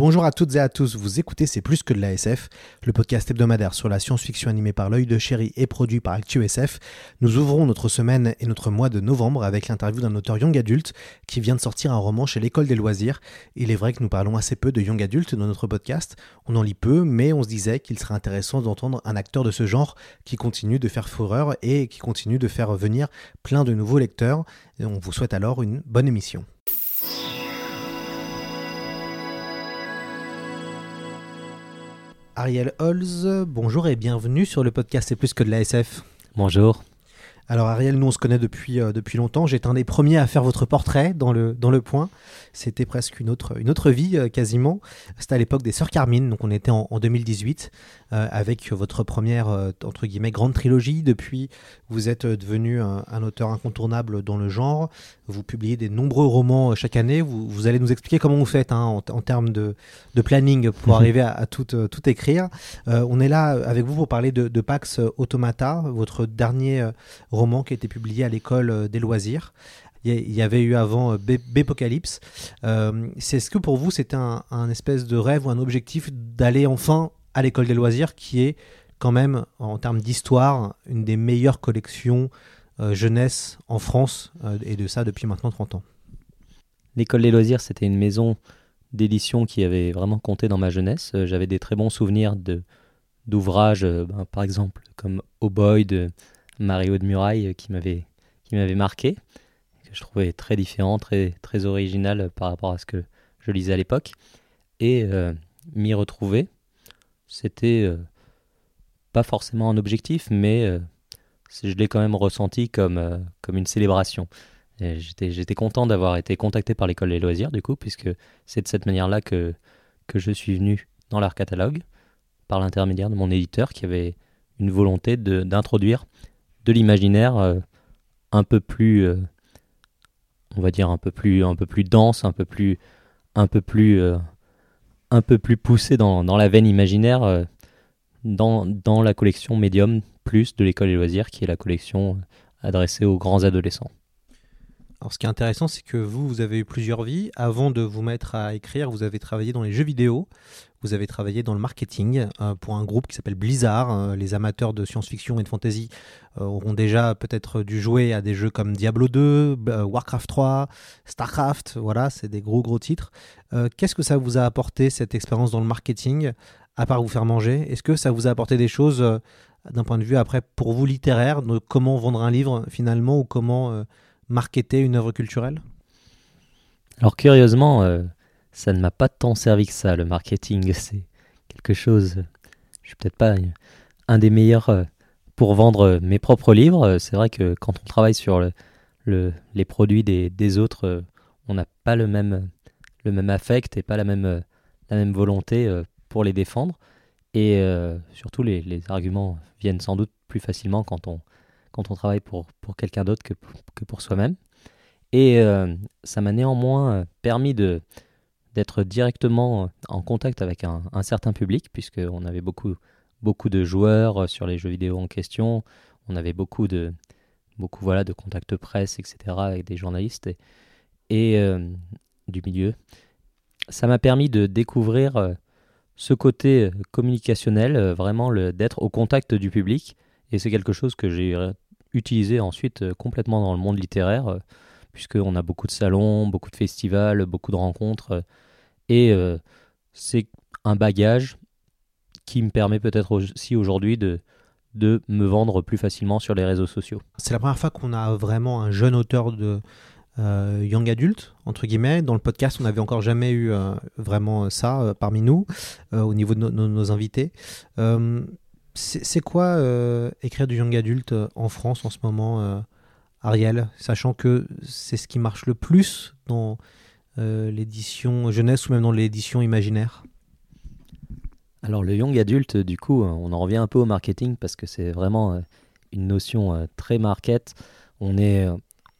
Bonjour à toutes et à tous, vous écoutez C'est plus que de la SF, le podcast hebdomadaire sur la science-fiction animée par l'œil de chéri et produit par ActuSF. Nous ouvrons notre semaine et notre mois de novembre avec l'interview d'un auteur young adulte qui vient de sortir un roman chez l'école des loisirs. Il est vrai que nous parlons assez peu de young adulte dans notre podcast, on en lit peu, mais on se disait qu'il serait intéressant d'entendre un acteur de ce genre qui continue de faire fureur et qui continue de faire venir plein de nouveaux lecteurs. On vous souhaite alors une bonne émission. Ariel Holz, bonjour et bienvenue sur le podcast C'est plus que de la SF. Bonjour. Alors Ariel, nous on se connaît depuis, euh, depuis longtemps. J'étais un des premiers à faire votre portrait dans le, dans le point. C'était presque une autre, une autre vie euh, quasiment. C'était à l'époque des Sœurs Carmine, donc on était en, en 2018 euh, avec votre première entre guillemets grande trilogie. Depuis, vous êtes devenu un, un auteur incontournable dans le genre. Vous publiez des nombreux romans chaque année. Vous, vous allez nous expliquer comment vous faites hein, en, en termes de, de planning pour arriver à, à tout, tout écrire. On est là avec vous pour parler de, de Pax Automata, votre dernier euh, roman qui a été publié à l'école euh, des loisirs. Il y avait eu avant euh, Bépocalypse. Euh, c'est est-ce que pour vous c'était un, espèce de rêve ou un objectif d'aller enfin à l'école des loisirs qui est quand même en termes d'histoire une des meilleures collections jeunesse en France et de ça depuis maintenant 30 ans. L'école des loisirs, c'était une maison d'édition qui avait vraiment compté dans ma jeunesse. J'avais des très bons souvenirs d'ouvrages, ben, par exemple comme Oh Boy de Mario de Muraille, euh, qui m'avait qui m'avait marqué, que je trouvais très différent, très très original euh, par rapport à ce que je lisais à l'époque, et euh, m'y retrouver, c'était euh, pas forcément un objectif, mais je l'ai quand même ressenti comme comme une célébration. J'étais, content d'avoir été contacté par l'école des loisirs, du coup, puisque c'est de cette manière-là que, que je suis venu dans leur catalogue, par l'intermédiaire de mon éditeur qui avait une volonté d'introduire de l'imaginaire euh, un peu plus, euh, on va dire, un peu plus, un peu plus dense, un peu plus, un peu plus, euh, un peu plus poussé dans, la veine imaginaire, dans, la collection Medium Plus de l'école des loisirs, qui est la collection adressée aux grands adolescents. Alors ce qui est intéressant c'est que vous, vous avez eu plusieurs vies. Avant de vous mettre à écrire, vous avez travaillé dans les jeux vidéo, vous avez travaillé dans le marketing euh, pour un groupe qui s'appelle Blizzard. Euh, les amateurs de science-fiction et de fantasy euh, auront déjà peut-être dû jouer à des jeux comme Diablo 2, euh, Warcraft 3, Starcraft, voilà, c'est des gros gros titres. Qu'est-ce que ça vous a apporté cette expérience dans le marketing, à part vous faire manger? Est-ce que ça vous a apporté des choses d'un point de vue après pour vous littéraire, de comment vendre un livre finalement ou comment marketer une œuvre culturelle? Alors curieusement, euh, ça ne m'a pas tant servi que ça, le marketing. C'est quelque chose, euh, je suis peut-être pas un des meilleurs euh, pour vendre mes propres livres. Euh, C'est vrai que quand on travaille sur le, le- les produits des, autres, on n'a pas le même, le même affect et pas la même, la même volonté pour les défendre. Et surtout, les arguments viennent sans doute plus facilement quand on, quand on travaille pour, pour quelqu'un d'autre que, que pour soi-même. Et euh, ça m'a néanmoins euh, permis de d'être directement en contact avec un, certain public, puisqu'on avait beaucoup, beaucoup de joueurs euh, sur les jeux vidéo en question, on avait beaucoup de, beaucoup, voilà, de contacts presse, etc., avec des journalistes et, du milieu. Ça m'a permis de découvrir ce côté communicationnel, vraiment d'être au contact du public, et c'est quelque chose que j'ai utilisé ensuite euh, complètement dans le monde littéraire, euh, puisqu'on a beaucoup de salons, beaucoup de festivals, beaucoup de rencontres. euh, et c'est un bagage qui me permet peut-être aussi aujourd'hui de, de me vendre plus facilement sur les réseaux sociaux. C'est la première fois qu'on a vraiment un jeune auteur de, young adulte, entre guillemets. Dans le podcast, on n'avait encore jamais eu vraiment ça parmi nous, au niveau de no- no- nos invités. C'est quoi euh, écrire du young adulte euh, en France en ce moment, euh, Ariel Sachant que c'est ce qui marche le plus dans l'édition jeunesse ou même dans l'édition imaginaire? Alors le young adulte, du coup, on en revient un peu au marketing parce que c'est vraiment une notion très market. On est,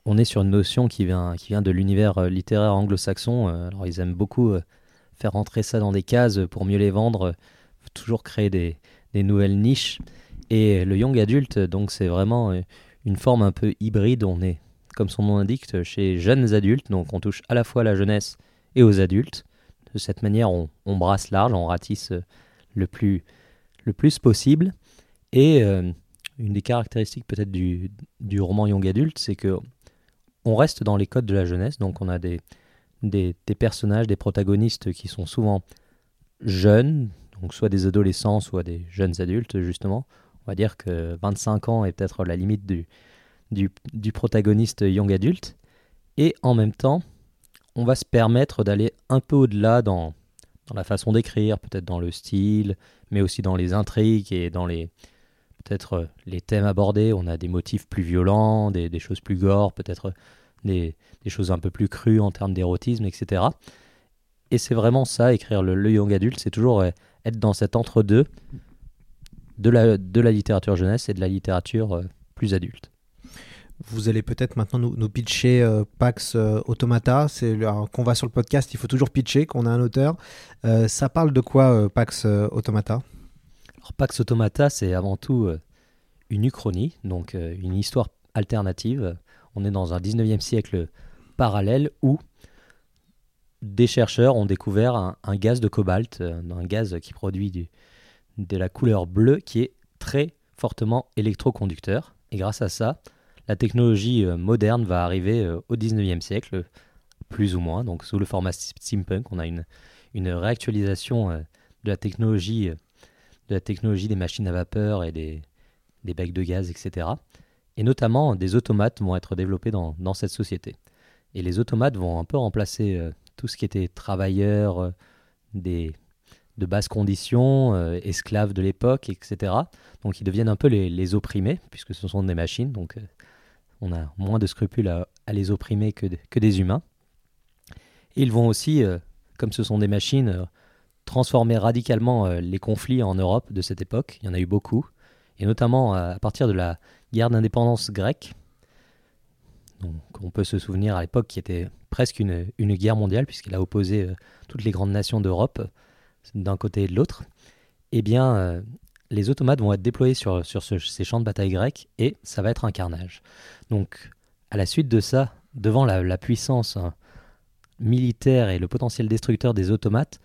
on est sur une notion qui vient, qui vient de l'univers littéraire anglo-saxon. Alors ils aiment beaucoup faire rentrer ça dans des cases pour mieux les vendre, toujours créer des, des nouvelles niches. Et le young adulte, donc c'est vraiment euh, une forme un peu hybride. On est, comme son nom l'indique, chez jeunes adultes, donc on touche à la fois à la jeunesse et aux adultes. De cette manière, on, on brasse large, on ratisse euh, le plus, le plus possible. Et euh, une des caractéristiques peut-être du, du roman young adulte, c'est que on reste dans les codes de la jeunesse. Donc on a des, des, des personnages, des protagonistes qui sont souvent jeunes, donc soit des adolescents, soit des jeunes adultes, justement. On va dire que 25 ans est peut-être la limite du, du, protagoniste young adulte. Et en même temps, on va se permettre d'aller un peu au-delà dans, dans la façon d'écrire, peut-être dans le style, mais aussi dans les intrigues et dans les peut-être euh, les thèmes abordés. On a des motifs plus violents, des, choses plus gore, peut-être des, des choses un peu plus crues en termes d'érotisme, etc. Et c'est vraiment ça, écrire le, le young adulte, c'est toujours euh, être dans cet entre-deux de la, de la littérature jeunesse et de la littérature euh, plus adulte. Vous allez peut-être maintenant nous, nous pitcher euh, Pax euh, Automata. C'est qu'on va sur le podcast, il faut toujours pitcher, qu'on a un auteur. Ça parle de quoi Pax Automata? Alors Pax Automata, c'est avant tout une uchronie, donc une histoire alternative. On est dans un 19e siècle parallèle où des chercheurs ont découvert un, gaz de cobalt, euh, un gaz qui produit du- de la couleur bleue qui est très fortement électroconducteur. Et grâce à ça, la technologie euh, moderne va arriver euh, au 19e siècle, plus ou moins, donc sous le format steampunk. On a une, réactualisation de la technologie de la technologie des machines à vapeur et des, des becs de gaz, etc. Et notamment, des automates vont être développés dans, cette société. Et les automates vont un peu remplacer tout ce qui était travailleurs euh, des, de basses conditions, euh, esclaves de l'époque, etc. Donc ils deviennent un peu les, les opprimés, puisque ce sont des machines, donc euh, on a moins de scrupules à, les opprimer que, de- que des humains. Ils vont aussi, comme ce sont des machines, transformer radicalement les conflits en Europe de cette époque. Il y en a eu beaucoup, et notamment à partir de la guerre d'indépendance grecque. On peut se souvenir à l'époque qui était presque une, guerre mondiale, puisqu'elle a opposé euh, toutes les grandes nations d'Europe d'un côté et de l'autre. Eh bien, euh, les automates vont être déployés sur, sur ce- ces champs de bataille grecs, et ça va être un carnage. Donc, à la suite de ça, devant la, puissance hein, militaire et le potentiel destructeur des automates,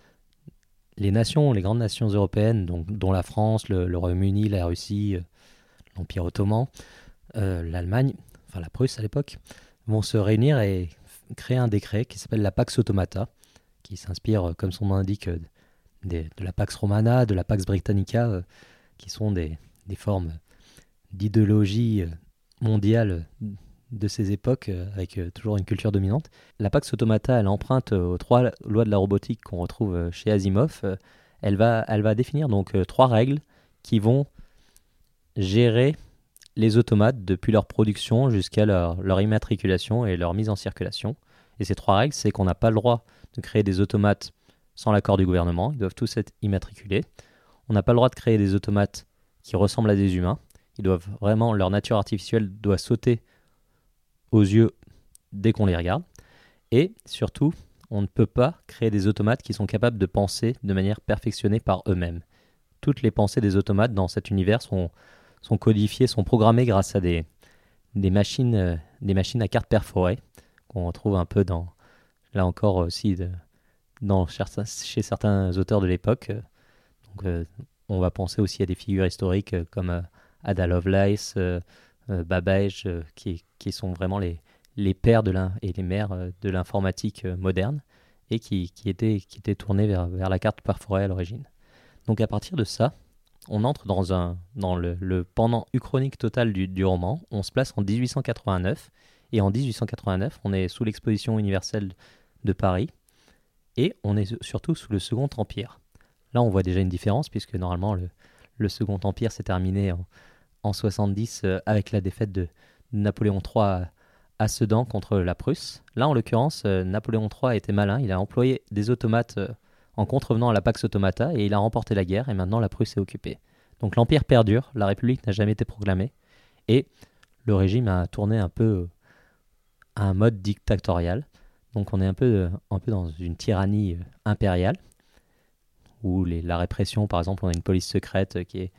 les nations, les grandes nations européennes, dont la France, le, Royaume-Uni, la Russie, euh, l'Empire ottoman, l'Allemagne, la Prusse à l'époque, vont se réunir et créer un décret qui s'appelle la Pax Automata, qui s'inspire, euh, comme son nom l'indique, euh, de la Pax Romana, de la Pax Britannica, euh, qui sont des, des formes d'idéologie mondiale de ces époques, avec toujours une culture dominante. La Pax Automata, elle emprunte aux trois lois de la robotique qu'on retrouve chez Asimov. Elle va, elle va définir donc trois règles qui vont gérer les automates depuis leur production jusqu'à leur, immatriculation et leur mise en circulation. Et ces trois règles, c'est qu'on n'a pas le droit de créer des automates sans l'accord du gouvernement, ils doivent tous être immatriculés. On n'a pas le droit de créer des automates qui ressemblent à des humains. Ils doivent vraiment, leur nature artificielle doit sauter aux yeux dès qu'on les regarde. Et surtout, on ne peut pas créer des automates qui sont capables de penser de manière perfectionnée par eux-mêmes. Toutes les pensées des automates dans cet univers sont, sont codifiées, sont programmées grâce à des, des, machines, euh, des machines à cartes perforées qu'on retrouve un peu dans, là encore aussi, dans, chez certains auteurs de l'époque. Donc, euh, on va penser aussi à des figures historiques euh, comme Ada Lovelace, Babbage, qui, qui sont vraiment les, les pères de et les mères de l'informatique moderne et qui, qui, étaient, qui étaient tournés vers, vers la carte perforée à l'origine. Donc à partir de ça, on entre dans, le, pendant uchronique total du, roman, on se place en 1889 Et en 1889, on est sous l'exposition universelle de Paris et on est surtout sous le Second Empire. Là, on voit déjà une différence puisque normalement le, Second Empire s'est terminé en, en 70 euh, avec la défaite de Napoléon III à, à Sedan contre la Prusse. Là, en l'occurrence, euh, Napoléon III a été malin. Il a employé des automates euh, en contrevenant à la Pax Automata et il a remporté la guerre et maintenant la Prusse est occupée. Donc l'Empire perdure, la République n'a jamais été proclamée et le régime a tourné un peu à un mode dictatorial. Donc on est un peu, un peu dans une tyrannie impériale où la répression, par exemple, on a une police secrète qui est,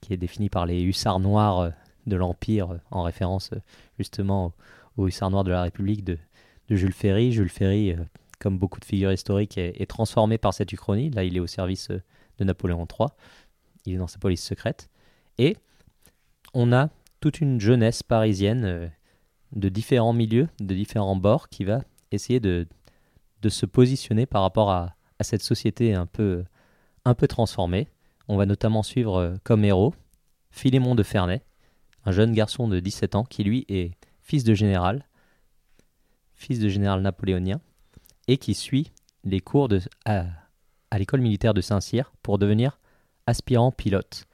qui est définie par les hussards noirs de l'Empire en référence justement aux hussards noirs de la République de, de Jules Ferry. Jules Ferry, euh, comme beaucoup de figures historiques, est, transformé par cette uchronie. Là, il est au service euh, de Napoléon III. Il est dans sa police secrète. Et on a toute une jeunesse parisienne euh, de différents milieux, de différents bords, qui va essayer de, se positionner par rapport à, cette société un peu, un peu transformée. On va notamment suivre comme héros Philémon de Ferney, un jeune garçon de 17 ans qui, lui, est fils de général, fils de général napoléonien, et qui suit les cours de, à, à l'école militaire de Saint-Cyr pour devenir aspirant pilote.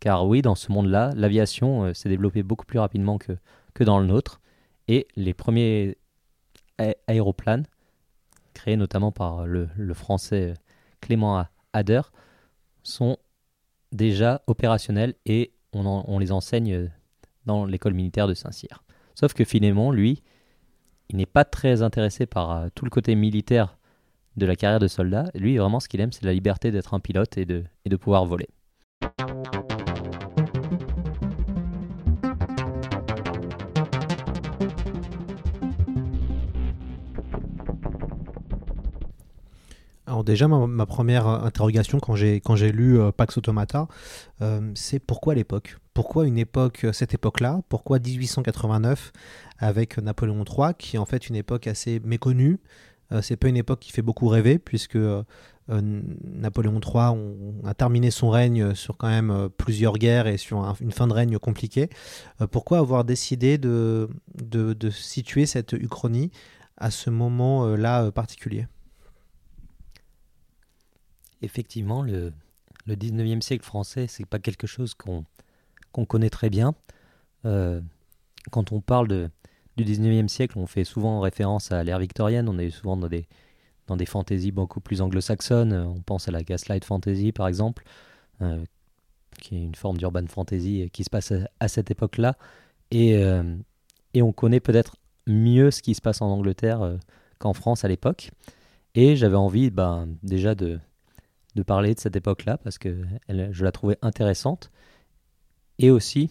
Car oui, dans ce monde-là, l'aviation euh, s'est développée beaucoup plus rapidement que, que dans le nôtre, et les premiers aéroplanes, créés notamment par le, français euh, Clément Ader, sont déjà opérationnels et on, les enseigne dans l'école militaire de Saint-Cyr. Sauf que Philémon, lui, il n'est pas très intéressé par euh, tout le côté militaire de la carrière de soldat. Lui, vraiment, ce qu'il aime, c'est la liberté d'être un pilote et de, pouvoir voler. Alors déjà, ma, première interrogation quand j'ai lu euh, Pax Automata, euh, c'est pourquoi l'époque? Pourquoi une époque, cette époque-là Pourquoi 1889 avec Napoléon III, qui est en fait une époque assez méconnue euh, C'est pas une époque qui fait beaucoup rêver, puisque euh, Napoléon III a terminé son règne sur quand même euh, plusieurs guerres et sur un, une fin de règne compliquée. Euh, pourquoi avoir décidé de, situer cette uchronie à ce moment-là particulier? Effectivement, le, le 19e siècle français, c'est pas quelque chose qu'on qu'on connaît très bien. Euh, quand on parle du 19e siècle, on fait souvent référence à l'ère victorienne, on est souvent dans des, dans des fantaisies beaucoup plus anglo-saxonnes, on pense à la Gaslight Fantasy par exemple, euh, qui est une forme d'urban fantasy qui se passe à, cette époque-là, et, euh, et on connaît peut-être mieux ce qui se passe en Angleterre qu'en France à l'époque. Et j'avais envie ben, déjà de, de parler de cette époque-là parce que je la trouvais intéressante et aussi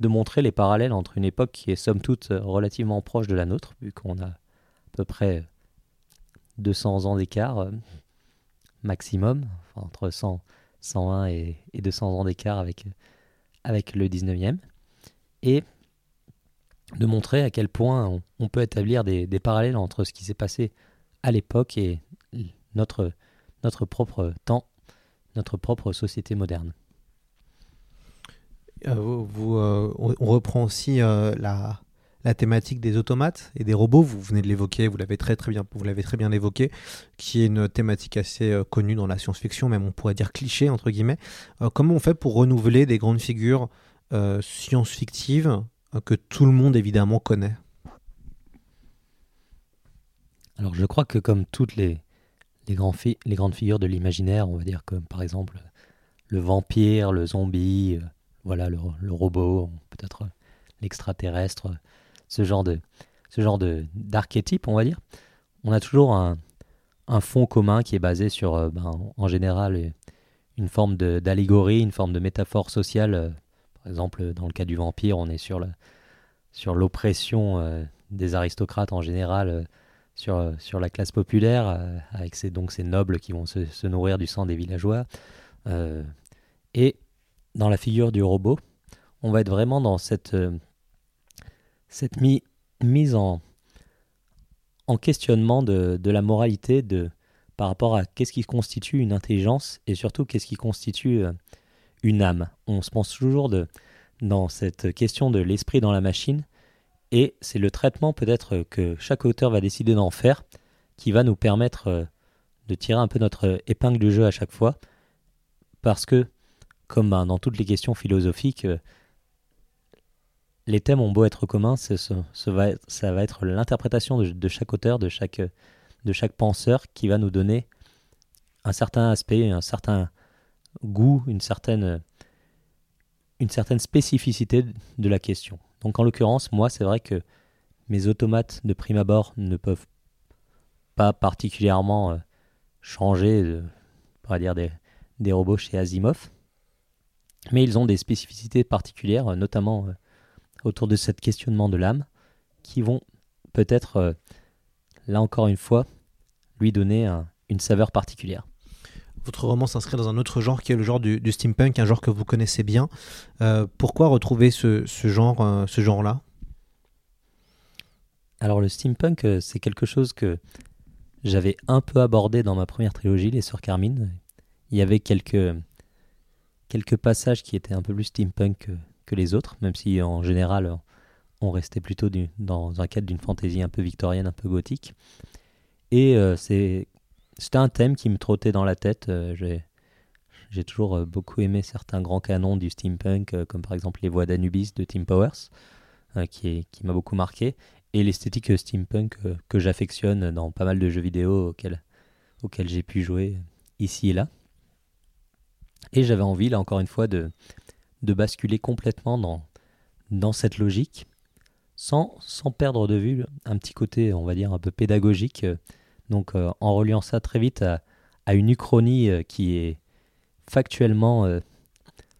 de montrer les parallèles entre une époque qui est somme toute relativement proche de la nôtre, vu qu'on a à peu près 200 ans d'écart euh, maximum, entre 100, 101 et, et 200 ans d'écart avec, avec le 19e, et de montrer à quel point on, on peut établir des, des, parallèles entre ce qui s'est passé à l'époque et notre, notre propre temps, notre propre société moderne. Euh, euh, on reprend aussi euh, la, thématique des automates et des robots. Vous venez de l'évoquer, vous l'avez très très bien, vous l'avez très bien évoqué, qui est une thématique assez connue dans la science-fiction, même on pourrait dire cliché entre guillemets. Comment on fait pour renouveler des grandes figures science-fictives que tout le monde évidemment connaît? Alors je crois que comme toutes les les grandes figures de l'imaginaire, on va dire comme par exemple le vampire, le zombie voilà le, robot, peut-être l'extraterrestre, ce genre de ce genre de d'archétype, on va dire. On a toujours un, un fond commun qui est basé sur, euh, ben, en général, une forme d'allégorie, une forme de métaphore sociale. Par exemple, dans le cas du vampire, on est sur sur l'oppression euh, des aristocrates en général, euh, sur, sur la classe populaire, avec ces, donc ces nobles qui vont se, se nourrir du sang des villageois. et dans la figure du robot, on va être vraiment dans cette, euh, mise en, en questionnement de, la moralité de, par rapport à qu'est-ce qui constitue une intelligence et surtout qu'est-ce qui constitue euh, une âme. On se pense toujours dans cette question de l'esprit dans la machine Et c'est le traitement peut-être que chaque auteur va décider d'en faire qui va nous permettre euh, de tirer un peu notre épingle du jeu à chaque fois. Parce que, comme ben, dans toutes les questions philosophiques, euh, les thèmes ont beau être communs, ça va être l'interprétation de, chaque auteur, de chaque, de chaque penseur qui va nous donner un certain aspect, un certain goût, une certaine, une certaine spécificité de la question. Donc en l'occurrence, moi, c'est vrai que mes automates de prime abord ne peuvent pas particulièrement euh, changer, dire, des, des robots chez Asimov. Mais ils ont des spécificités particulières, euh, notamment euh, autour de ce questionnement de l'âme, qui vont peut-être, euh, là encore une fois, lui donner un- une saveur particulière. Votre roman s'inscrit dans un autre genre qui est le genre du, du steampunk, un genre que vous connaissez bien. Euh, pourquoi retrouver ce, ce genre, euh, ce genre-là? Alors le steampunk, euh, c'est quelque chose que j'avais un peu abordé dans ma première trilogie, Les Sœurs Carmine. Il y avait quelques, quelques passages qui étaient un peu plus steampunk que, les autres, même si en général on restait plutôt dans un cadre d'une fantaisie un peu victorienne, un peu gothique. Et euh, c'est, c'était un thème qui me trottait dans la tête. euh, j'ai, toujours euh, beaucoup aimé certains grands canons du steampunk, comme par exemple les voix d'Anubis de Tim Powers, qui, qui m'a beaucoup marqué et l'esthétique steampunk que j'affectionne dans pas mal de jeux vidéo auxquels, auxquels j'ai pu jouer ici et là. Et j'avais envie, là encore une fois, de, de basculer complètement dans, dans cette logique, sans, sans perdre de vue un petit côté, on va dire, un peu pédagogique. euh, Donc euh, en reliant ça très vite à, une uchronie euh, qui est factuellement,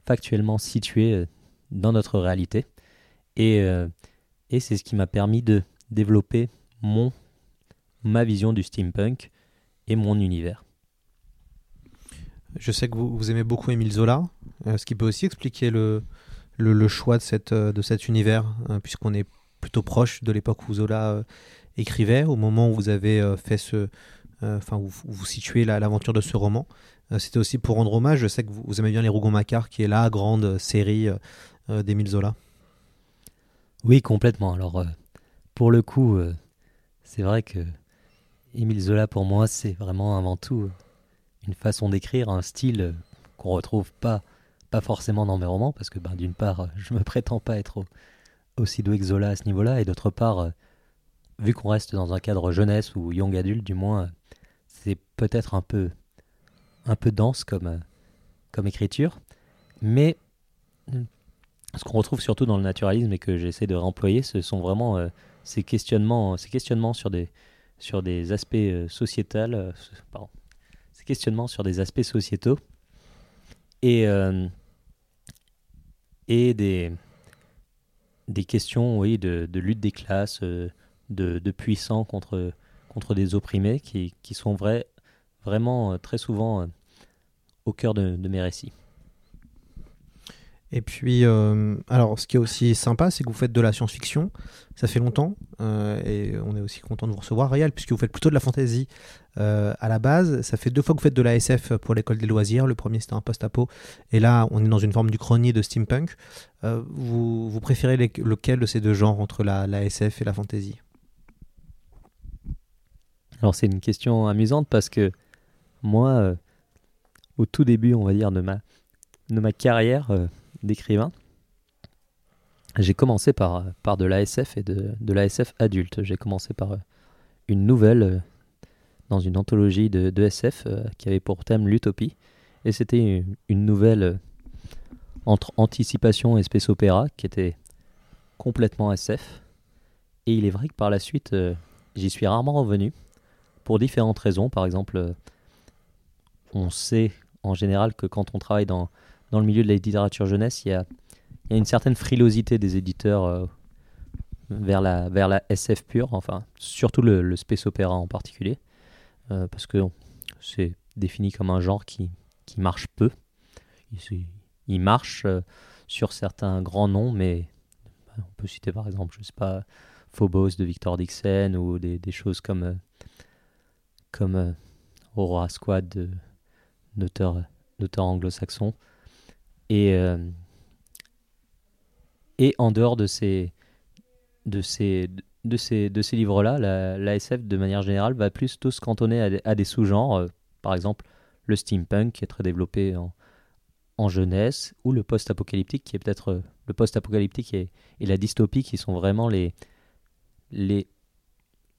factuellement située dans notre réalité. Et, et c'est ce qui m'a permis de développer mon, ma vision du steampunk et mon univers. Je sais que vous, aimez beaucoup Émile Zola, euh, ce qui peut aussi expliquer le, choix euh, de cet univers, hein, puisqu'on est plutôt proche de l'époque où Zola euh, écrivait, au moment où vous avez fait ce. Enfin, où, vous situez la- l'aventure de ce roman. C'était aussi pour rendre hommage. Je sais que vous, aimez bien Les Rougon-Macquart, qui est la grande série d'Émile Zola. Oui, complètement. Alors, pour le coup, c'est vrai que Émile Zola, pour moi, c'est vraiment avant tout une façon d'écrire, un style qu'on retrouve pas, pas forcément dans mes romans, parce que ben, d'une part, je me prétends pas être au- aussi doué que Zola à ce niveau-là, et d'autre part, vu qu'on reste dans un cadre jeunesse ou young adulte, du moins, c'est peut-être un peu, un peu dense comme, comme écriture, mais ce qu'on retrouve surtout dans le naturalisme et que j'essaie de réemployer, ce sont vraiment euh, ces questionnements, ces questionnements sur des, sur des aspects euh, sociétals, euh, questionnements sur des aspects sociétaux et, euh, des, des questions oui, de, lutte des classes, euh, de, puissants contre, contre des opprimés qui, sont vrais, vraiment euh, très souvent au cœur de mes récits. Et puis, euh, alors, ce qui est aussi sympa, c'est que vous faites de la science-fiction. Ça fait longtemps. euh, et on est aussi content de vous recevoir, Réal, puisque vous faites plutôt de la fantasy euh, à la base. Ça fait deux fois que vous faites de la SF pour l'école des loisirs. Le premier, c'était un post-apo. Et là, on est dans une forme du chronier de steampunk. Vous, préférez lequel de ces deux genres entre la, SF et la fantasy? Alors c'est une question amusante parce que moi, au tout début, on va dire, de ma, de ma carrière d'écrivain, j'ai commencé par, par de l'ASF et de, de l'ASF adulte. J'ai commencé par euh, une nouvelle euh, dans une anthologie de, de SF euh, qui avait pour thème l'utopie. Et c'était une, nouvelle entre anticipation et space opéra qui était complètement SF. Et il est vrai que par la suite, j'y suis rarement revenu pour différentes raisons. Par exemple, on sait en général que quand on travaille dans, dans le milieu de la littérature jeunesse, il y a, une certaine frilosité des éditeurs euh, vers, la, SF pure, enfin, surtout le, space opéra en particulier, euh, parce que c'est défini comme un genre qui, marche peu. Il, marche euh, sur certains grands noms, mais bah, on peut citer par exemple, je sais pas, Phobos de Victor Dixon ou des, choses comme comme Aurora Squad d'auteurs anglo-saxons. Et, euh, et en dehors de ces, de ces, de ces, de ces livres-là, la, la SF de manière générale va plus se cantonner à des, à des sous-genres. euh, par exemple, le steampunk qui est très développé en, en jeunesse, ou le post-apocalyptique qui est peut-être euh, le post-apocalyptique et, et la dystopie qui sont vraiment les, les,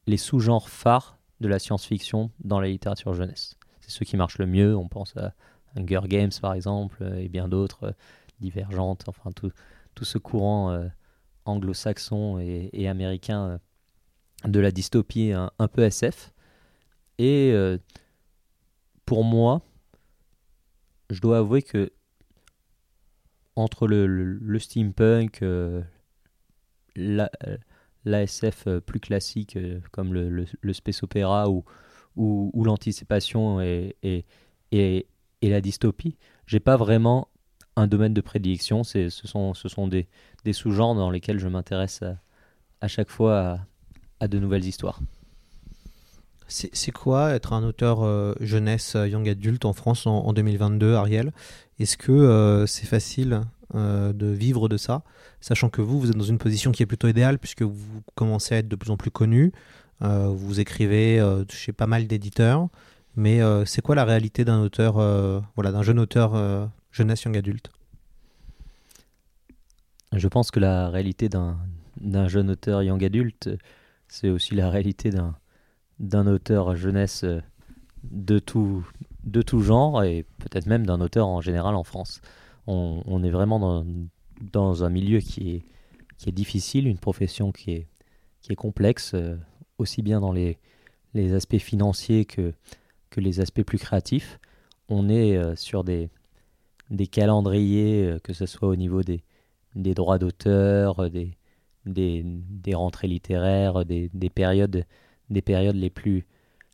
les sous-genres phares de la science-fiction dans la littérature jeunesse. C'est ceux qui marchent le mieux. On pense à Hunger Games par exemple euh, et bien d'autres, euh, Divergentes, enfin tout, tout ce courant euh, anglo-saxon et, américain de la dystopie un, peu SF. Et pour moi, je dois avouer que entre le, steampunk, la, l'ASF plus classique comme le, space opéra ou, ou, ou l'anticipation et, et, et, et la dystopie, j'ai pas vraiment un domaine de prédilection. C'est, ce sont, ce sont des, des sous-genres dans lesquels je m'intéresse à, à chaque fois à, de nouvelles histoires. C'est quoi être un auteur euh, jeunesse euh, young adulte en France en, en 2022, Ariel? Est-ce que euh, c'est facile de vivre de ça, sachant que vous, vous êtes dans une position qui est plutôt idéale puisque vous commencez à être de plus en plus connu, vous écrivez chez pas mal d'éditeurs, mais euh, c'est quoi la réalité d'un auteur, euh, voilà, d'un jeune auteur euh, jeunesse young adulte? Je pense que la réalité d'un, jeune auteur young adulte, c'est aussi la réalité d'un, auteur jeunesse de tout, de tout genre et peut-être même d'un auteur en général en France. On, on est vraiment dans, dans un milieu qui est, qui est difficile, une profession qui est, qui est complexe, aussi bien dans les, les aspects financiers que, que les aspects plus créatifs. On est euh, sur des, des calendriers, euh, que ce soit au niveau des, des droits d'auteur, euh, des, des, des rentrées littéraires, des, des périodes, des périodes les, plus,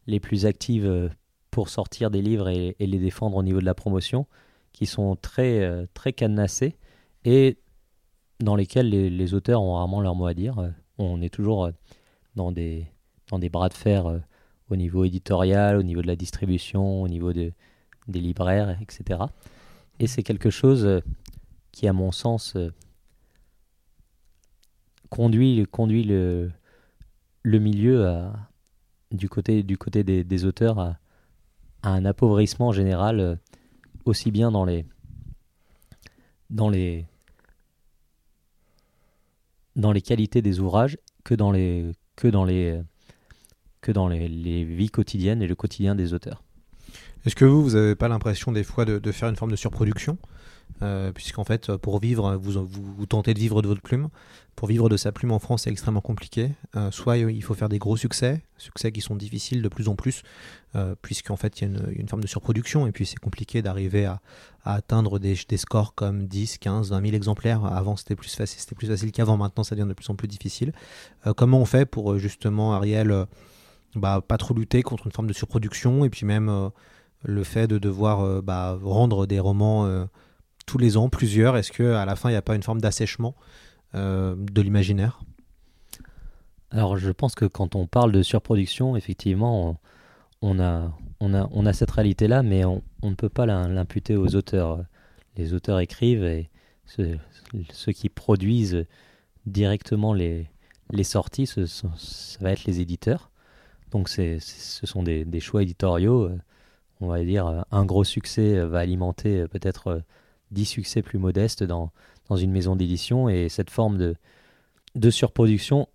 les plus actives pour sortir des livres et, les défendre au niveau de la promotion, qui sont très, très et dans lesquels les, les auteurs ont rarement leur mot à dire. On est toujours dans des, dans des bras de fer au niveau éditorial, au niveau de la distribution, au niveau de, des libraires, etc. Et c'est quelque chose euh, qui, à mon sens, euh, conduit, conduit le, milieu du côté, du côté des, des auteurs à, à un appauvrissement général, euh, aussi bien dans les, dans les, dans les qualités des ouvrages que dans les, que dans les, que dans les, les vies quotidiennes et le quotidien des auteurs. Est-ce que vous, vous n'avez pas l'impression des fois de, faire une forme de surproduction Euh, Puisqu'en fait, pour vivre, vous, vous, tentez de vivre de votre plume. Pour vivre de sa plume en France, c'est extrêmement compliqué. Euh, soit il faut faire des gros succès, succès qui sont difficiles de plus en plus, euh, puisqu'en fait, il y, a une- forme de surproduction. Et puis, c'est compliqué d'arriver à, atteindre des, des scores comme 10, 15, 20 000 exemplaires. Avant, c'était plus facile, plus facile qu'avant. Maintenant, ça devient de plus en plus difficile. Euh, comment on fait pour, justement, Ariel, bah, pas trop lutter contre une forme de surproduction et puis même euh, le fait de devoir euh, bah, rendre des romans euh, tous les ans, plusieurs, est-ce que à la fin il n'y a pas une forme d'assèchement de l'imaginaire? Alors, je pense que quand on parle de surproduction, effectivement, on, a, on, a, on a cette réalité-là, mais on, ne peut pas l'im- l'imputer aux auteurs. Les auteurs écrivent et ceux, qui produisent directement les, les sorties, ce ça va être les éditeurs. Donc, ce sont des, choix éditoriaux. euh, On va dire, euh, un gros succès euh, va alimenter peut-être 10 succès plus modestes dans, dans une maison d'édition, et cette forme de, de surproduction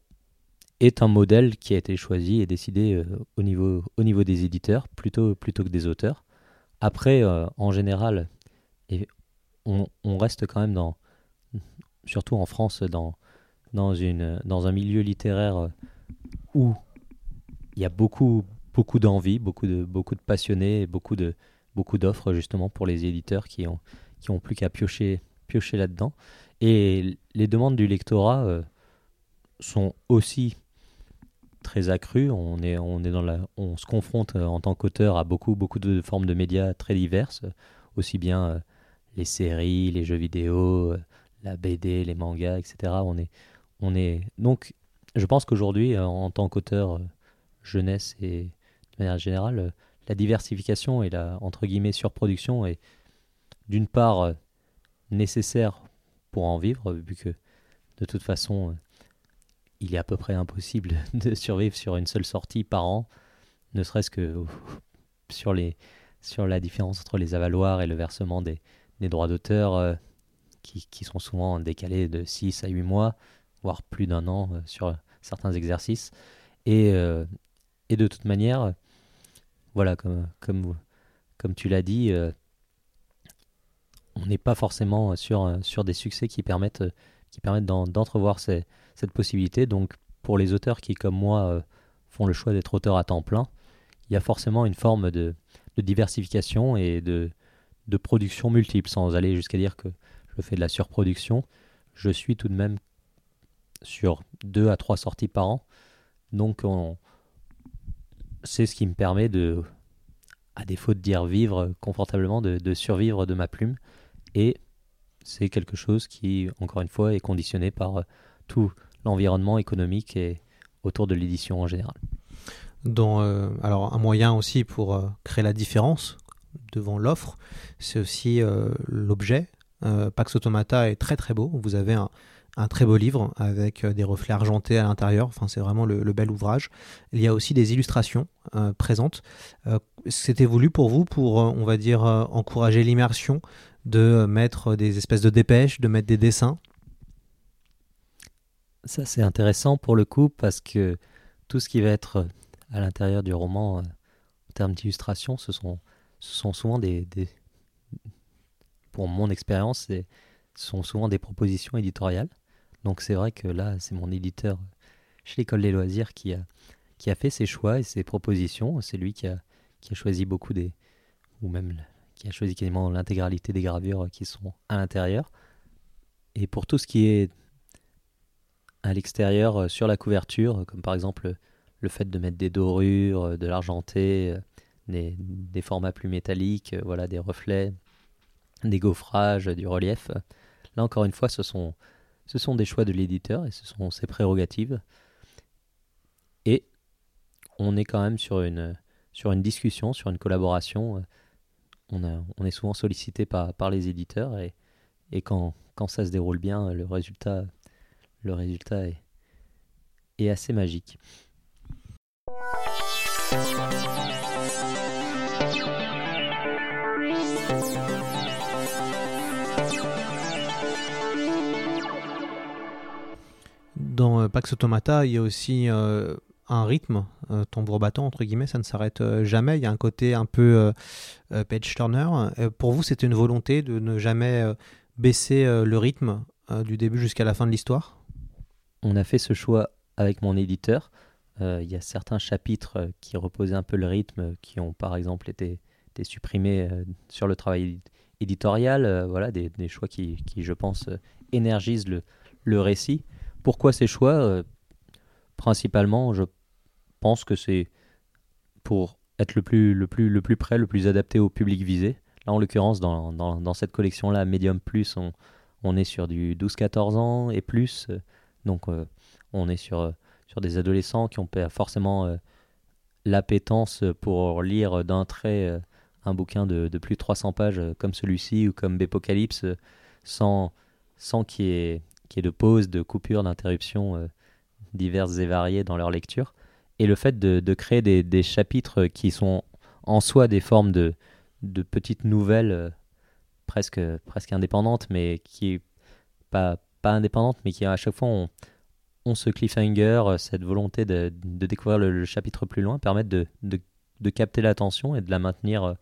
est un modèle qui a été choisi et décidé au, niveau, au niveau des éditeurs plutôt, plutôt que des auteurs. Après, en général, et on, on reste quand même dans, surtout en France, dans, dans, une, dans un milieu littéraire où il y a beaucoup, beaucoup d'envie, beaucoup de, beaucoup de passionnés, beaucoup de beaucoup d'offres justement pour les éditeurs qui ont, qui ont plus qu'à piocher, piocher là-dedans. Et les demandes du lectorat euh, sont aussi très accrues. On, est, on, est dans la, on se confronte euh, en tant qu'auteur à beaucoup, beaucoup de formes de médias très diverses, euh, aussi bien les séries, les jeux vidéo, la BD, les mangas, etc. On est, on est... Donc, je pense qu'aujourd'hui, en tant qu'auteur jeunesse et de manière générale, euh, la diversification et la entre guillemets surproduction est d'une part euh, nécessaire pour en vivre, vu que de toute façon, euh, il est à peu près impossible de survivre sur une seule sortie par an, ne serait-ce que sur, les, sur la différence entre les avaloirs et le versement des, des droits d'auteur qui, qui, sont souvent décalés de 6 à 8 mois, voire plus d'un an sur certains exercices. Et, et de toute manière, voilà, comme, comme, comme tu l'as dit, on n'est pas forcément sur, sur des succès qui permettent, qui permettent d'entrevoir cette possibilité. Donc pour les auteurs qui, comme moi, font le choix d'être auteurs à temps plein, il y a forcément une forme de, diversification et de, de production multiple, sans aller jusqu'à dire que je fais de la surproduction. Je suis tout de même sur deux à trois sorties par an. Donc c'est ce qui me permet de, à défaut de dire vivre confortablement, de, survivre de ma plume. Et c'est quelque chose qui, encore une fois, est conditionné par euh, tout l'environnement économique et autour de l'édition en général. Dans, euh, alors un moyen aussi pour euh, créer la différence devant l'offre, c'est aussi l'objet. Pax Automata est très très beau. Vous avez un, un très beau livre avec des reflets argentés à l'intérieur. Enfin, c'est vraiment le, bel ouvrage. Il y a aussi des illustrations présentes. C'était voulu pour vous pour, on va dire, encourager l'immersion de mettre des espèces de dépêches, de mettre des dessins? Ça, c'est intéressant pour le coup parce que tout ce qui va être à l'intérieur du roman, euh, en termes d'illustration, ce sont, ce sont souvent des, Pour mon expérience, ce sont souvent des propositions éditoriales. Donc c'est vrai que là, c'est mon éditeur chez l'École des loisirs qui a, qui a fait ses choix et ses propositions. C'est lui qui a, qui a choisi beaucoup des. ou même qui a choisi quasiment l'intégralité des gravures qui sont à l'intérieur. Et pour tout ce qui est à l'extérieur, euh, sur la couverture, comme par exemple le fait de mettre des dorures, euh, de l'argenté, euh, des, des, formats plus métalliques, voilà, des reflets, des gaufrages, du relief. Là encore une fois, ce sont, ce sont des choix de l'éditeur et ce sont ses prérogatives. Et on est quand même sur une, discussion, sur une collaboration on, est souvent sollicité par, les éditeurs et, quand, ça se déroule bien, le résultat, est assez magique. Dans euh, Pax Automata, il y a aussi euh, un rythme, euh, tambour battant, entre guillemets, ça ne s'arrête euh, jamais. Il y a un côté un peu page turner. pour vous, c'était une volonté de ne jamais baisser le rythme du début jusqu'à la fin de l'histoire? On a fait ce choix avec mon éditeur. Il y a certains chapitres qui reposaient un peu le rythme, qui ont par exemple été, supprimés sur le travail éditorial. voilà, des, choix qui, je pense, énergisent le récit. Pourquoi ces choix principalement, je pense que c'est pour être le plus, près, le plus adapté au public visé. Là, en l'occurrence, dans, cette collection-là, Medium Plus, on, est sur du 12-14 ans et plus. Donc, euh, on est sur, sur des adolescents qui ont forcément euh, l'appétence pour lire d'un trait euh, un bouquin de, plus de 300 pages comme celui-ci ou comme Bépocalypse sans, sans qu'il y, ait, de pause, de coupure, d'interruption diverses et variées dans leur lecture. Et le fait de, créer des, chapitres qui sont en soi des formes de, petites nouvelles euh, presque, presque indépendantes, mais qui pas, pas indépendantes, mais qui à chaque fois ont, ce cliffhanger, euh, cette volonté de, de découvrir le, chapitre plus loin, permettent de, de, capter l'attention et de la maintenir, euh,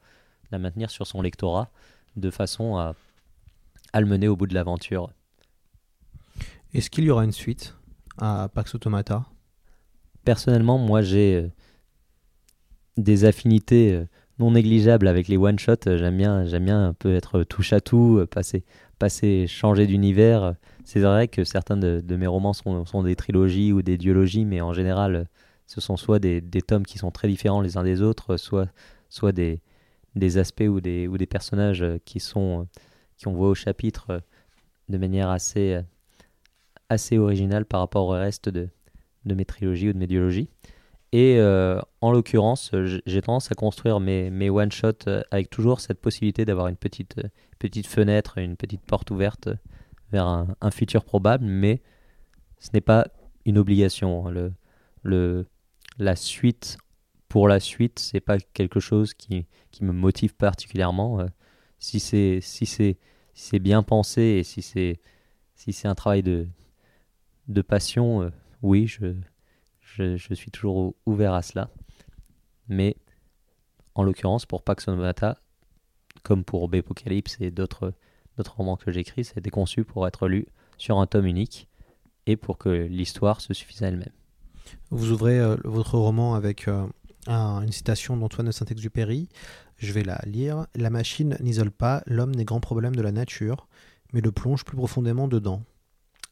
la maintenir sur son lectorat de façon à, à le mener au bout de l'aventure. Est-ce qu'il y aura une suite à Pax Automata? Personnellement, moi j'ai euh, des affinités euh, non négligeables avec les one-shots. J'aime bien, bien un peu être touche à tout, euh, passer, passer changer d'univers. C'est vrai que certains de, mes romans sont, des trilogies ou des duologies, mais en général, ce sont soit des, tomes qui sont très différents les uns des autres, soit, des aspects ou des, ou des personnages qui sont qui on voit au chapitre de manière assez assez original par rapport au reste de, mes trilogies ou de mes duologies. Et euh, en l'occurrence, j'ai tendance à construire mes, mes one-shots euh, avec toujours cette possibilité d'avoir une petite, euh, petite fenêtre, une petite porte ouverte vers un, futur probable, mais ce n'est pas une obligation. hein. Le, le, la suite, pour la suite, c'est pas quelque chose qui, qui me motive particulièrement. Si c'est si si bien pensé et si c'est si c'est un travail de de passion, euh, oui, je, je, suis toujours ou- ouvert à cela. Mais en l'occurrence, pour Pax Sonata, comme pour Bepocalypse et d'autres romans que j'écris, c'était conçu pour être lu sur un tome unique et pour que l'histoire se suffise à elle-même. Vous ouvrez euh, votre roman avec euh, un- une citation d'Antoine de Saint-Exupéry. Je vais la lire. La machine n'isole pas l'homme des grands problèmes de la nature, mais le plonge plus profondément dedans.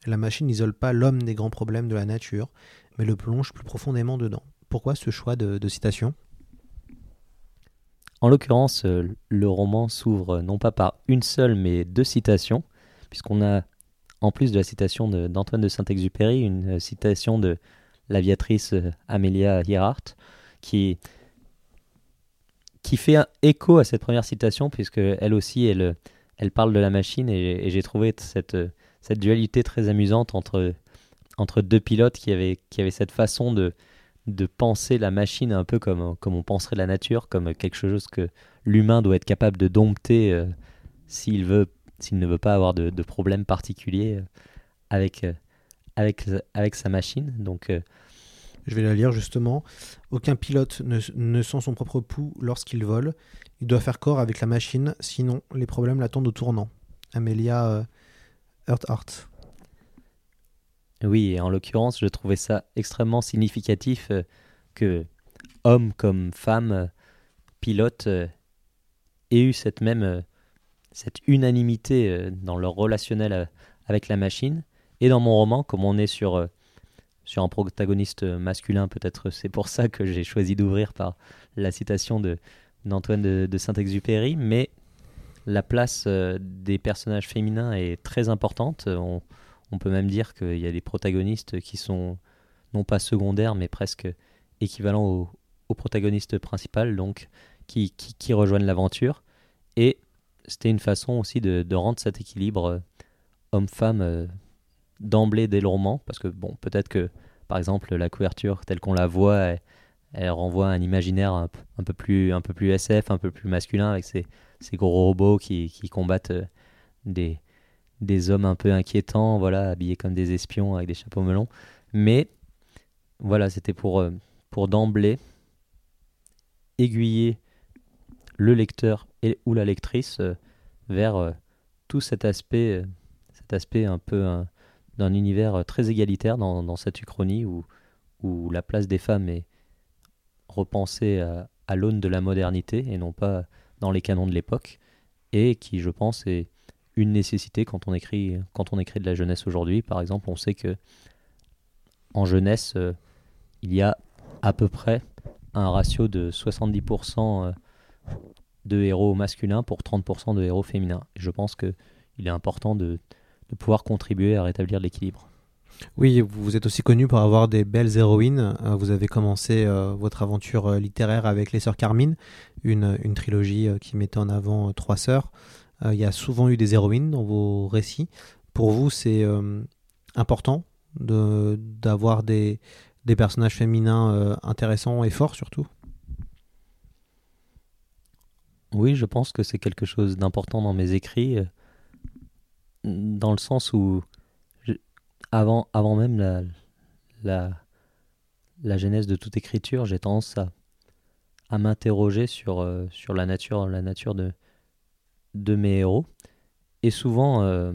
La machine n'isole pas l'homme des grands problèmes de la nature, mais le plonge plus profondément dedans. Pourquoi ce choix de, citation? En l'occurrence, euh, le roman s'ouvre non pas par une seule, mais deux citations, puisqu'on a, en plus de la citation d'Antoine de, Saint-Exupéry, une euh, citation de l'aviatrice euh, Amelia Earhart, qui, qui fait un écho à cette première citation, puisque elle aussi, elle, elle parle de la machine, et, j'ai trouvé cette, cette dualité très amusante entre, entre deux pilotes qui avaient, qui cette façon de, de penser la machine un peu comme, comme on penserait la nature, comme quelque chose que l'humain doit être capable de dompter euh, s'il veut, s'il ne veut pas avoir de, de problème particulier euh, avec, euh, avec, avec sa machine. Donc, Je vais la lire justement. Aucun pilote ne, ne sent son propre pouls lorsqu'il vole. Il doit faire corps avec la machine, sinon les problèmes l'attendent au tournant. Amelia oui, et en l'occurrence, je trouvais ça extrêmement significatif euh, que hommes comme femmes, euh, pilotes, euh, aient eu cette même cette unanimité dans leur relationnel avec la machine. Et dans mon roman, comme on est sur, sur un protagoniste masculin, peut-être c'est pour ça que j'ai choisi d'ouvrir par la citation de, d'Antoine de, de Saint-Exupéry, mais la place euh, des personnages féminins est très importante. On, on peut même dire qu'il y a des protagonistes qui sont non pas secondaires, mais presque équivalents au, au protagoniste principal, donc qui, rejoignent l'aventure. Et c'était une façon aussi de, rendre cet équilibre euh, homme-femme euh, d'emblée dès le roman, parce que bon, peut-être que par exemple la couverture telle qu'on la voit, elle, renvoie à un imaginaire un, peu plus, un peu plus SF, un peu plus masculin, avec ces, ces gros robots qui, qui combattent euh, des, hommes un peu inquiétants, voilà, habillés comme des espions avec des chapeaux melons. Mais voilà, c'était pour, euh, d'emblée aiguiller le lecteur et, ou la lectrice euh, vers tout cet aspect, cet aspect un peu d'un univers très égalitaire dans, cette uchronie où, la place des femmes est repensée à l'aune de la modernité et non pas dans les canons de l'époque et qui, je pense, est une nécessité quand on écrit, quand on écrit de la jeunesse aujourd'hui. Par exemple, on sait que en jeunesse, euh, il y a à peu près un ratio de 70% euh, de héros masculins pour 30% de héros féminins. Et je pense qu'il est important de, de pouvoir contribuer à rétablir l'équilibre. Oui, vous êtes aussi connu pour avoir des belles héroïnes. Euh, Vous avez commencé euh, votre aventure euh, littéraire avec Les Sœurs Carmine, une, une trilogie qui mettait en avant trois sœurs. Il y a souvent eu des héroïnes dans vos récits. Pour vous, c'est important d'avoir des, des personnages féminins intéressants et forts surtout? Oui, je pense que c'est quelque chose d'important dans mes écrits, dans le sens où, avant, avant même la, la, la genèse de toute écriture, j'ai tendance à, à m'interroger sur, euh, sur la nature, la nature de, de mes héros. Et souvent, euh,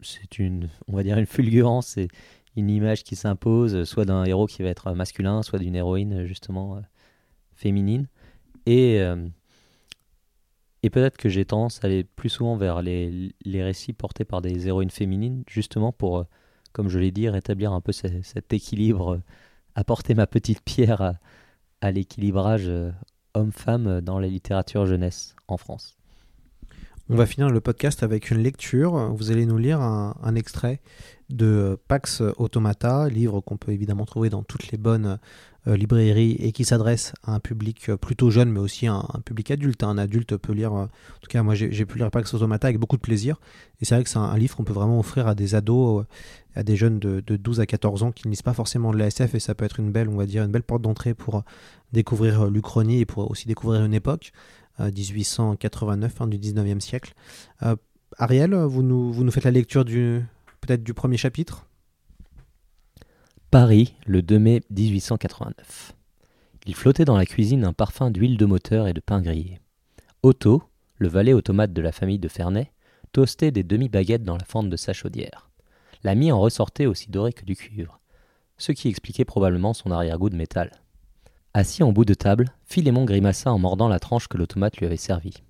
c'est une, on va dire une fulgurance, c'est une image qui s'impose, soit d'un héros qui va être masculin, soit d'une héroïne justement euh, féminine. Et, et peut-être que j'ai tendance à aller plus souvent vers les, récits portés par des héroïnes féminines, justement pour, euh, comme je l'ai dit, rétablir un peu ce- cet équilibre, euh, apporter ma petite pierre à, à l'équilibrage euh, homme-femme dans la littérature jeunesse en France. On va finir le podcast avec une lecture. Vous allez nous lire un, extrait de Pax Automata, livre qu'on peut évidemment trouver dans toutes les bonnes euh, librairie et qui s'adresse à un public euh, plutôt jeune, mais aussi un, un public adulte. Un adulte peut lire, euh, en tout cas, moi j'ai pu lire Pax Automata avec beaucoup de plaisir. Et c'est vrai que c'est un, livre qu'on peut vraiment offrir à des ados, à des jeunes de, de, 12 à 14 ans qui ne lisent pas forcément de l'ASF et ça peut être une belle, on va dire, une belle porte d'entrée pour découvrir l'Uchronie et pour aussi découvrir une époque, 1889, fin du 19e siècle. Ariel, vous nous, vous nous faites la lecture du peut-être du premier chapitre? Paris, le 2 mai 1889. Il flottait dans la cuisine un parfum d'huile de moteur et de pain grillé. Otto, le valet automate de la famille de Ferney, toastait des demi-baguettes dans la fente de sa chaudière. La mie en ressortait aussi dorée que du cuivre, ce qui expliquait probablement son arrière-goût de métal. Assis en bout de table, Philémon grimaça en mordant la tranche que l'automate lui avait servie.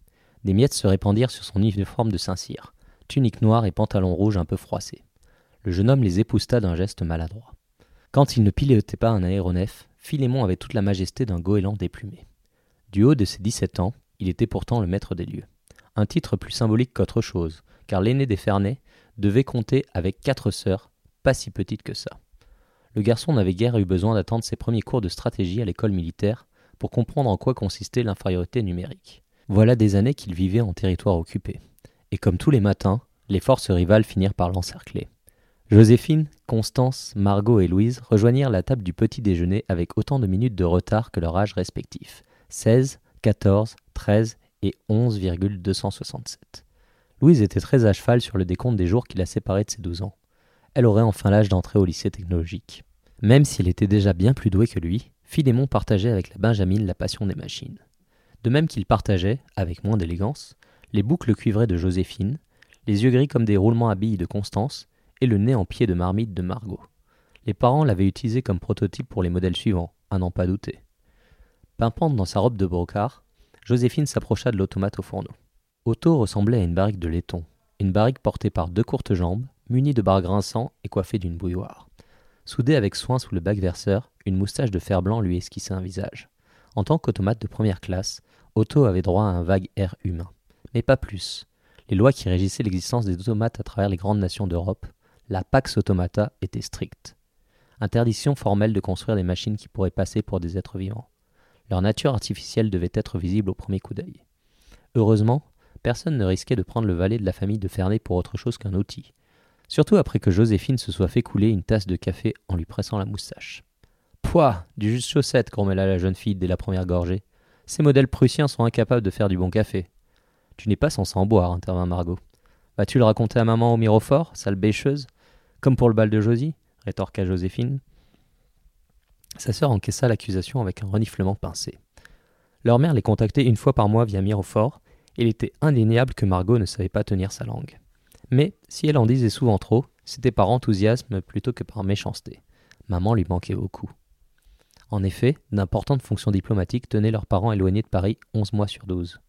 Des miettes se répandirent sur son uniforme de Saint-Cyr, tunique noire et pantalon rouge un peu froissé. Le jeune homme les épousta d'un geste maladroit. Quand il ne pilotait pas un aéronef, Philémon avait toute la majesté d'un goéland déplumé. Du haut de ses 17 ans, il était pourtant le maître des lieux. Un titre plus symbolique qu'autre chose, car l'aîné des Ferney devait compter avec quatre sœurs, pas si petites que ça. Le garçon n'avait guère eu besoin d'attendre ses premiers cours de stratégie à l'école militaire pour comprendre en quoi consistait l'infériorité numérique. Voilà des années qu'il vivait en territoire occupé. Et comme tous les matins, les forces rivales finirent par l'encercler. Joséphine, Constance, Margot et Louise rejoignirent la table du petit déjeuner avec autant de minutes de retard que leur âge respectif 16, 14, 13 et 11,267. Louise était très à cheval sur le décompte des jours qui la séparaient de ses 12 ans. Elle aurait enfin l'âge d'entrer au lycée technologique. Même s'il était déjà bien plus doué que lui, Philémon partageait avec la Benjamine la passion des machines. De même qu'il partageait, avec moins d'élégance, les boucles cuivrées de Joséphine, les yeux gris comme des roulements à billes de Constance et le nez en pied de marmite de Margot. Les parents l'avaient utilisé comme prototype pour les modèles suivants, à n'en pas douter. Pimpante dans sa robe de brocart, Joséphine s'approcha de l'automate au fourneau. Otto ressemblait à une barrique de laiton, une barrique portée par deux courtes jambes, munie de barres grinçants et coiffée d'une bouilloire. Soudée avec soin sous le bac verseur, une moustache de fer blanc lui esquissait un visage. En tant qu'automate de première classe, Otto avait droit à un vague air humain. Mais pas plus. Les lois qui régissaient l'existence des automates à travers les grandes nations d'Europe la Pax Automata était stricte. Interdiction formelle de construire des machines qui pourraient passer pour des êtres vivants. Leur nature artificielle devait être visible au premier coup d'œil. Heureusement, personne ne risquait de prendre le valet de la famille de Ferney pour autre chose qu'un outil, surtout après que Joséphine se soit fait couler une tasse de café en lui pressant la moustache. Pouah Du jus de chaussette, grommela la jeune fille dès la première gorgée. Ces modèles prussiens sont incapables de faire du bon café. Tu n'es pas censé en boire, intervint Margot. Vas-tu le raconter à maman au mirofort, sale bêcheuse? Comme pour le bal de Josie, rétorqua Joséphine. Sa sœur encaissa l'accusation avec un reniflement pincé. Leur mère les contactait une fois par mois via Mirofort, et il était indéniable que Margot ne savait pas tenir sa langue. Mais, si elle en disait souvent trop, c'était par enthousiasme plutôt que par méchanceté. Maman lui manquait beaucoup. En effet, d'importantes fonctions diplomatiques tenaient leurs parents éloignés de Paris onze mois sur douze.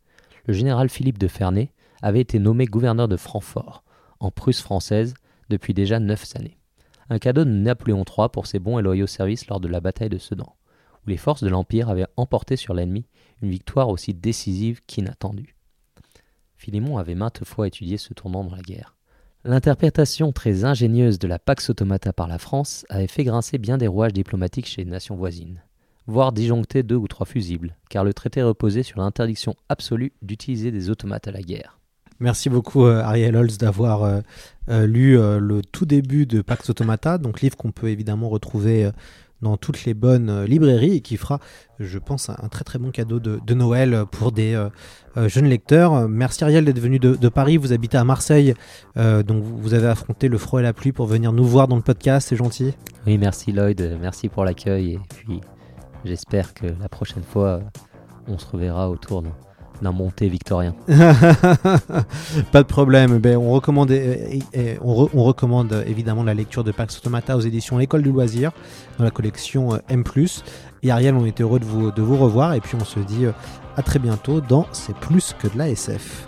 Le général Philippe de Ferney avait été nommé gouverneur de Francfort, en Prusse française, depuis déjà neuf années. Un cadeau de Napoléon III pour ses bons et loyaux services lors de la bataille de Sedan, où les forces de l'Empire avaient emporté sur l'ennemi une victoire aussi décisive qu'inattendue. Philémon avait maintes fois étudié ce tournant dans la guerre. L'interprétation très ingénieuse de la Pax Automata par la France avait fait grincer bien des rouages diplomatiques chez les nations voisines, voire disjoncter deux ou trois fusibles, car le traité reposait sur l'interdiction absolue d'utiliser des automates à la guerre. Merci beaucoup euh, Ariel Holz d'avoir euh, euh, lu le tout début de Pax Automata, donc livre qu'on peut évidemment retrouver dans toutes les bonnes librairies et qui fera, je pense, un, très très bon cadeau de, Noël pour des jeunes lecteurs. Merci Ariel d'être venu de, Paris, vous habitez à Marseille, donc vous avez affronté le froid et la pluie pour venir nous voir dans le podcast, c'est gentil. Oui, merci Lloyd, merci pour l'accueil. Et puis j'espère que la prochaine fois on se reverra autour de d'un monté victorien. Pas de problème. Ben, on, recommande, on, recommande évidemment la lecture de Pax Automata aux éditions L'École du Loisir dans la collection euh, M. Et Ariel, on était heureux de vous, revoir et puis on se dit euh, à très bientôt dans C'est plus que de la SF.